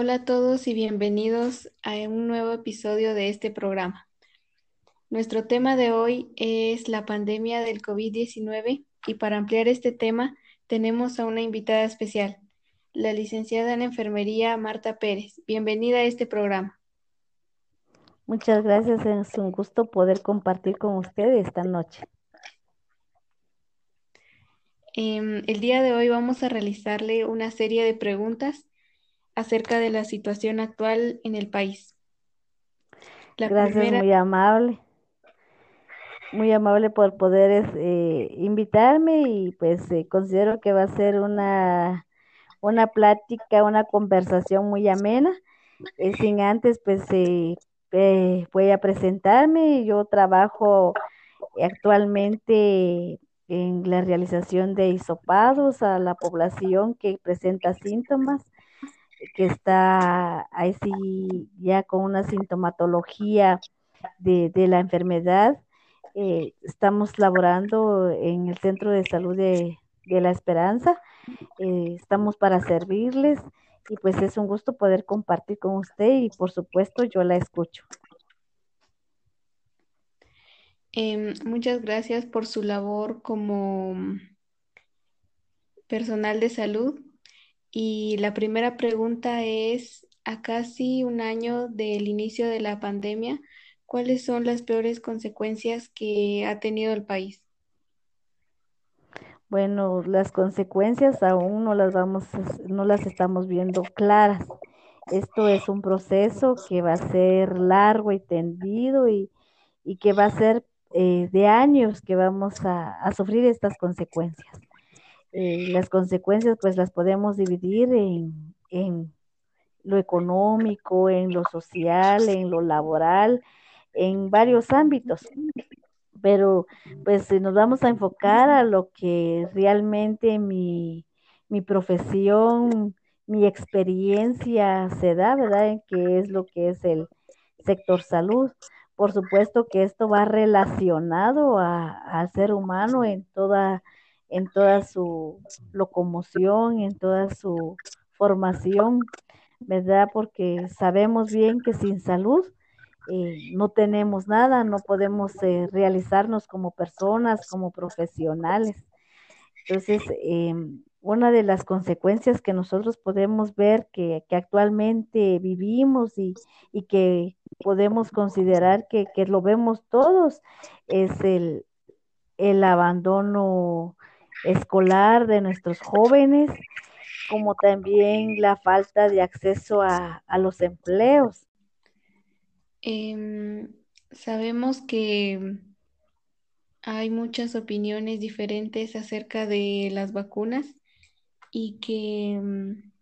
Hola a todos y bienvenidos a un nuevo episodio de este programa. Nuestro tema de hoy es la pandemia del COVID-19 y para ampliar este tema tenemos a una invitada especial, la licenciada en enfermería Marta Pérez. Bienvenida a este programa. Muchas gracias, es un gusto poder compartir con ustedes esta noche. Em, el día de hoy vamos a realizarle una serie de preguntas acerca de la situación actual en el país. Gracias, muy amable. Muy amable por poder eh, invitarme y pues eh, considero que va a ser una, una plática, una conversación muy amena. Eh, sin antes, pues voy a presentarme. Yo trabajo actualmente en la realización de hisopados a la población que presenta síntomas que está ahí sí ya con una sintomatología de, la enfermedad. Eh, estamos laborando en el Centro de Salud de, La Esperanza. Eh, estamos para servirles y pues es un gusto poder compartir con usted y por supuesto yo la escucho. Em, muchas gracias por su labor como personal de salud y la primera pregunta es, a casi un año del inicio de la pandemia, ¿cuáles son las peores consecuencias que ha tenido el país? Bueno, las consecuencias aún no las vamos, no las estamos viendo claras. Esto es un proceso que va a ser largo y tendido y, que va a ser eh, de años que vamos a sufrir estas consecuencias. Eh, las consecuencias pues las podemos dividir en, en, lo económico, en lo social, en lo laboral, en varios ámbitos. Pero pues nos vamos a enfocar a lo que realmente mi, mi profesión, mi experiencia se da, ¿verdad? En qué es lo que es el sector salud. Por supuesto que esto va relacionado al ser humano en toda en toda su locomoción, en toda su formación, ¿verdad? Porque sabemos bien que sin salud eh, no tenemos nada, no podemos eh, realizarnos como personas, como profesionales. Entonces, em, una de las consecuencias que nosotros podemos ver que, actualmente vivimos y, que podemos considerar que, lo vemos todos es el, el abandono escolar de nuestros jóvenes, como también la falta de acceso a, los empleos. Em, sabemos que hay muchas opiniones diferentes acerca de las vacunas y que em,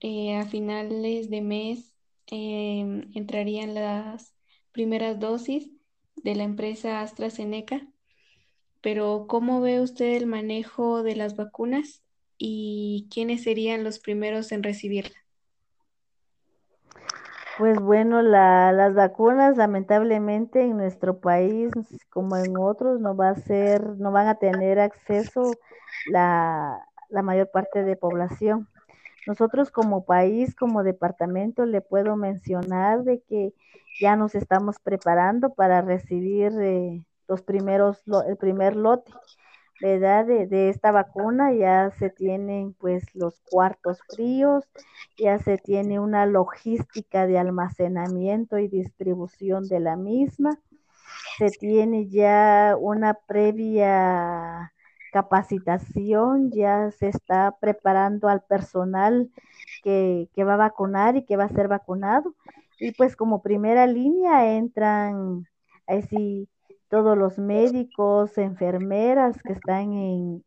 eh, a finales de mes em, entrarían las primeras dosis de la empresa AstraZeneca pero ¿cómo ve usted el manejo de las vacunas y quiénes serían los primeros en recibirla? Pues bueno, las vacunas lamentablemente en nuestro país, como en otros, no va a ser, no van a tener acceso la, la mayor parte de población. Nosotros como país, como departamento, le puedo mencionar de que ya nos estamos preparando para recibir eh, los primeros, el primer lote, ¿verdad? De, de, esta vacuna ya se tienen pues los cuartos fríos, ya se tiene una logística de almacenamiento y distribución de la misma, se tiene ya una previa capacitación, ya se está preparando al personal que, que va a vacunar y que va a ser vacunado. Y pues como primera línea entran, así todos los médicos, enfermeras que están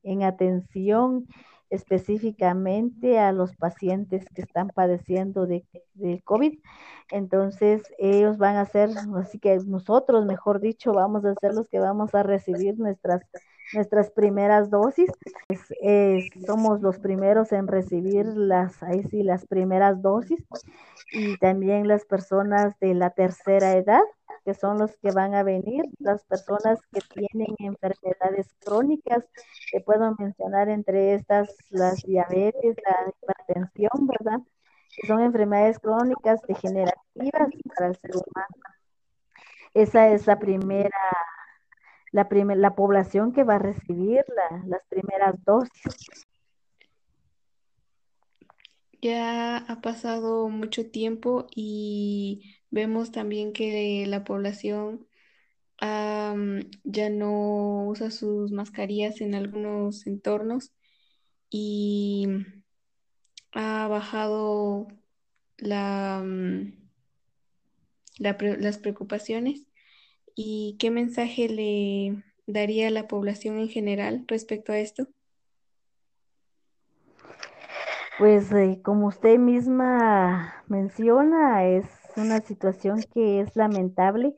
en, atención específicamente a los pacientes que están padeciendo de, de, COVID. Entonces, ellos van a ser, así que nosotros, mejor dicho, vamos a ser los que vamos a recibir nuestras, nuestras primeras dosis. somos los primeros en recibir las, ahí sí, las primeras dosis y también las personas de la tercera edad que son los que van a venir, las personas que tienen enfermedades crónicas, que puedo mencionar entre estas las diabetes, la hipertensión, ¿verdad? que son enfermedades crónicas degenerativas para el ser humano. Esa es la primera, la, la población que va a recibir las primeras dosis. Ya ha pasado mucho tiempo y vemos también que la población ya no usa sus mascarillas en algunos entornos y ha bajado mm, las preocupaciones y qué mensaje le daría a la población en general respecto a esto. Pues eh, como usted misma menciona, es una situación que es lamentable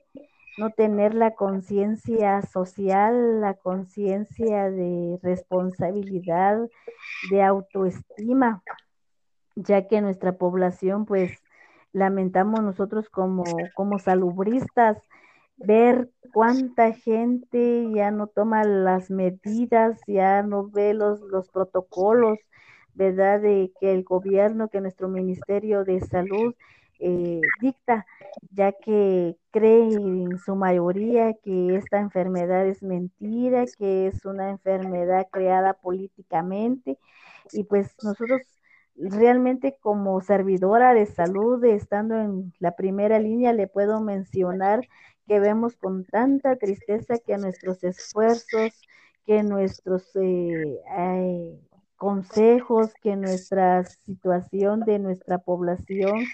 no tener la conciencia social, la conciencia de responsabilidad, de autoestima, ya que nuestra población, pues lamentamos nosotros como, como salubristas, ver cuánta gente ya no toma las medidas, ya no ve los, los protocolos, ¿verdad? De que el gobierno, que nuestro Ministerio de Salud eh, dicta, ya que cree en su mayoría que esta enfermedad es mentira, que es una enfermedad creada políticamente y pues nosotros realmente como servidora de salud, estando en la primera línea, le puedo mencionar que vemos con tanta tristeza que nuestros esfuerzos, que nuestros eh, consejos, que nuestra situación de nuestra población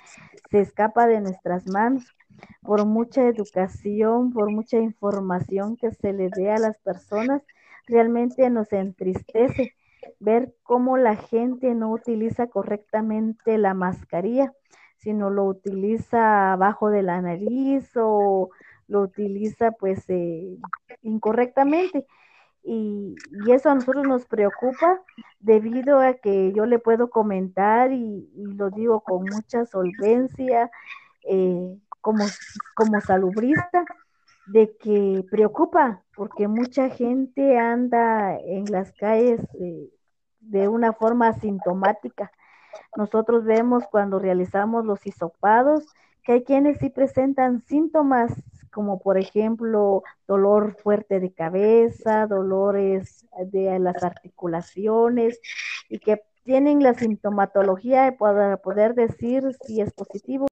se escapa de nuestras manos. Por mucha educación, por mucha información que se le dé a las personas, realmente nos entristece ver cómo la gente no utiliza correctamente la mascarilla, sino lo utiliza abajo de la nariz o lo utiliza pues eh, incorrectamente. Y, eso a nosotros nos preocupa debido a que yo le puedo comentar y, lo digo con mucha solvencia eh, como, como salubrista de que preocupa porque mucha gente anda en las calles eh, de una forma asintomática. Nosotros vemos cuando realizamos los hisopados que hay quienes sí presentan síntomas como por ejemplo dolor fuerte de cabeza, dolores de las articulaciones y que tienen la sintomatología para poder decir si es positivo.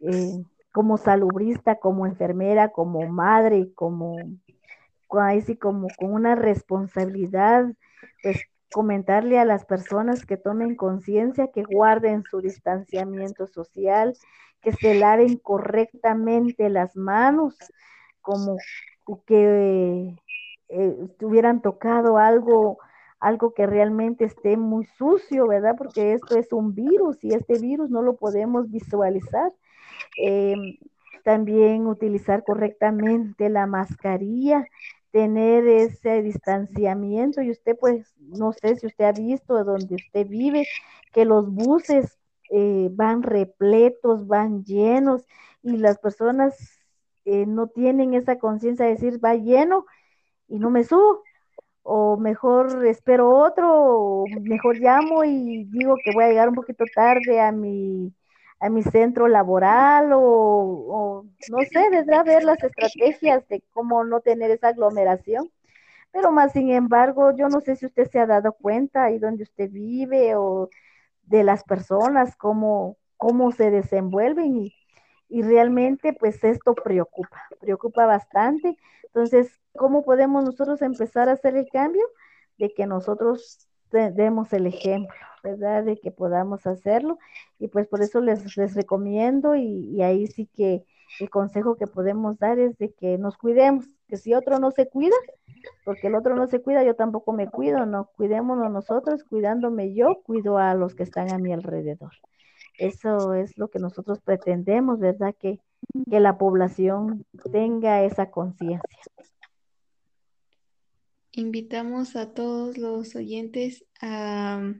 Eh, como salubrista, como enfermera, como madre, como así como con una responsabilidad, pues comentarle a las personas que tomen conciencia, que guarden su distanciamiento social, que se laven correctamente las manos, como que eh, hubieran tocado algo, algo que realmente esté muy sucio, ¿verdad? Porque esto es un virus y este virus no lo podemos visualizar. Eh, también utilizar correctamente la mascarilla, tener ese distanciamiento y usted pues no sé si usted ha visto de donde usted vive que los buses eh, van repletos, van llenos y las personas eh, no tienen esa conciencia de decir va lleno y no me subo o mejor espero otro o mejor llamo y digo que voy a llegar un poquito tarde a mi a mi centro laboral o, no sé, ¿verdad? Ver las estrategias de cómo no tener esa aglomeración. Pero más sin embargo, yo no sé si usted se ha dado cuenta ahí donde usted vive o de las personas, cómo, cómo se desenvuelven y, y realmente pues esto preocupa, preocupa bastante. Entonces, ¿cómo podemos nosotros empezar a hacer el cambio? De que nosotros demos el ejemplo, ¿verdad? De que podamos hacerlo. Y pues por eso les, les recomiendo y, ahí sí que el consejo que podemos dar es de que nos cuidemos, que si otro no se cuida, porque el otro no se cuida, yo tampoco me cuido, no, cuidémonos nosotros, cuidándome yo, cuido a los que están a mi alrededor. Eso es lo que nosotros pretendemos, ¿verdad? Que, que la población tenga esa conciencia. Invitamos a todos los oyentes a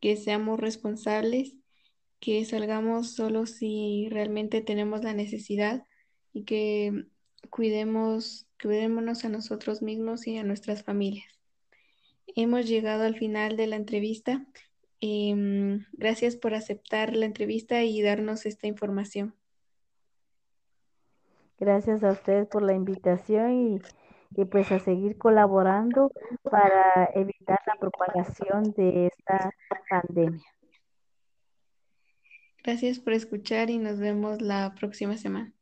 que seamos responsables, que salgamos solo si realmente tenemos la necesidad y que cuidemos, cuidémonos a nosotros mismos y a nuestras familias. Hemos llegado al final de la entrevista. Em, gracias por aceptar la entrevista y darnos esta información. Gracias a ustedes por la invitación y, y pues a seguir colaborando para evitar la propagación de esta pandemia. Gracias por escuchar y nos vemos la próxima semana.